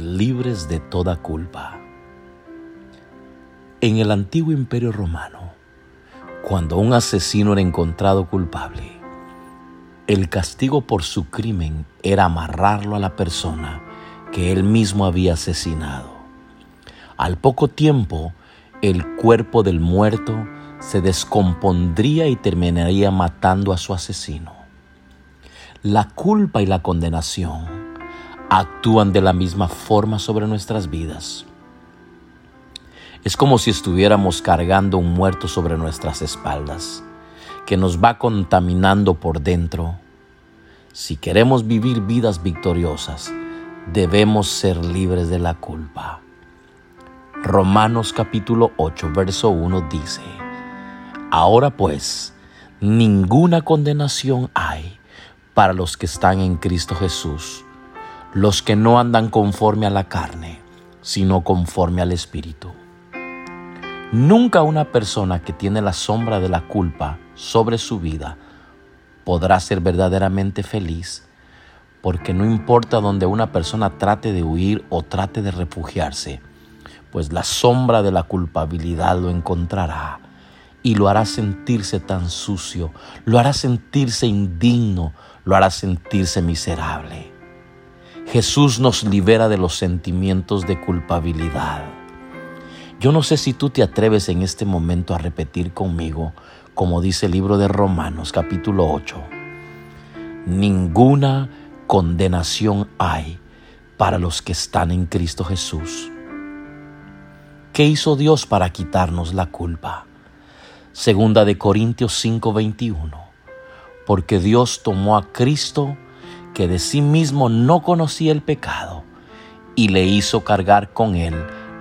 libres de toda culpa. En el antiguo imperio romano, cuando un asesino era encontrado culpable, el castigo por su crimen era amarrarlo a la persona que él mismo había asesinado. Al poco tiempo, el cuerpo del muerto se descompondría y terminaría matando a su asesino. La culpa y la condenación actúan de la misma forma sobre nuestras vidas. Es como si estuviéramos cargando un muerto sobre nuestras espaldas, que nos va contaminando por dentro. Si queremos vivir vidas victoriosas, debemos ser libres de la culpa. Romanos capítulo 8, verso 1 dice, Ahora pues, ninguna condenación hay para los que están en Cristo Jesús, los que no andan conforme a la carne, sino conforme al Espíritu. Nunca una persona que tiene la sombra de la culpa sobre su vida podrá ser verdaderamente feliz, porque no importa donde una persona trate de huir o trate de refugiarse, pues la sombra de la culpabilidad lo encontrará y lo hará sentirse tan sucio, lo hará sentirse indigno, lo hará sentirse miserable. Jesús nos libera de los sentimientos de culpabilidad. Yo no sé si tú te atreves en este momento a repetir conmigo, como dice el libro de Romanos capítulo 8. Ninguna condenación hay para los que están en Cristo Jesús. ¿Qué hizo Dios para quitarnos la culpa? Segunda de Corintios 5:21. Porque Dios tomó a Cristo, que de sí mismo no conocía el pecado, y le hizo cargar con él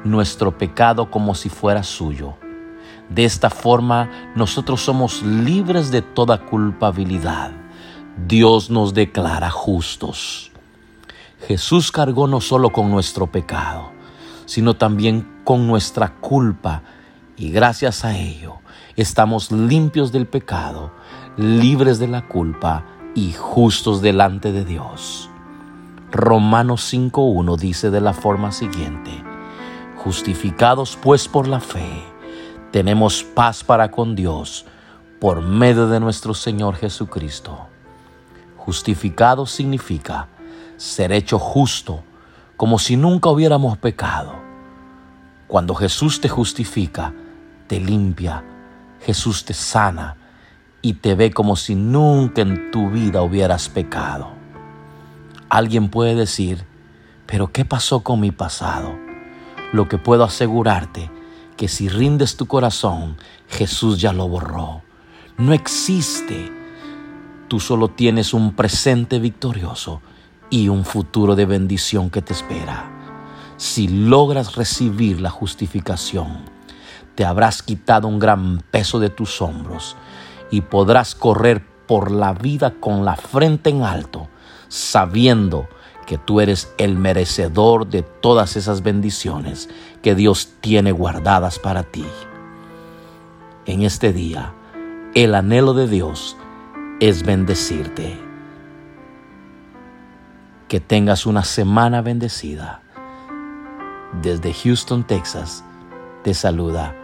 nuestro pecado como si fuera suyo. De esta forma nosotros somos libres de toda culpabilidad. Dios nos declara justos. Jesús cargó no solo con nuestro pecado, sino también con nuestra culpa y gracias a ello estamos limpios del pecado, libres de la culpa y justos delante de Dios. Romanos 5.1 dice de la forma siguiente, justificados pues por la fe, tenemos paz para con Dios por medio de nuestro Señor Jesucristo. Justificado significa ser hecho justo, como si nunca hubiéramos pecado. Cuando Jesús te justifica, te limpia, Jesús te sana y te ve como si nunca en tu vida hubieras pecado. Alguien puede decir, pero ¿qué pasó con mi pasado? Lo que puedo asegurarte que si rindes tu corazón, Jesús ya lo borró. No existe. Tú solo tienes un presente victorioso y un futuro de bendición que te espera. Si logras recibir la justificación, te habrás quitado un gran peso de tus hombros y podrás correr por la vida con la frente en alto, sabiendo que tú eres el merecedor de todas esas bendiciones que Dios tiene guardadas para ti. En este día, el anhelo de Dios es bendecirte. Que tengas una semana bendecida. Desde Houston, Texas, te saluda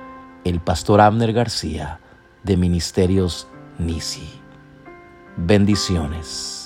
el pastor Abner García de Ministerios Nisi. Bendiciones.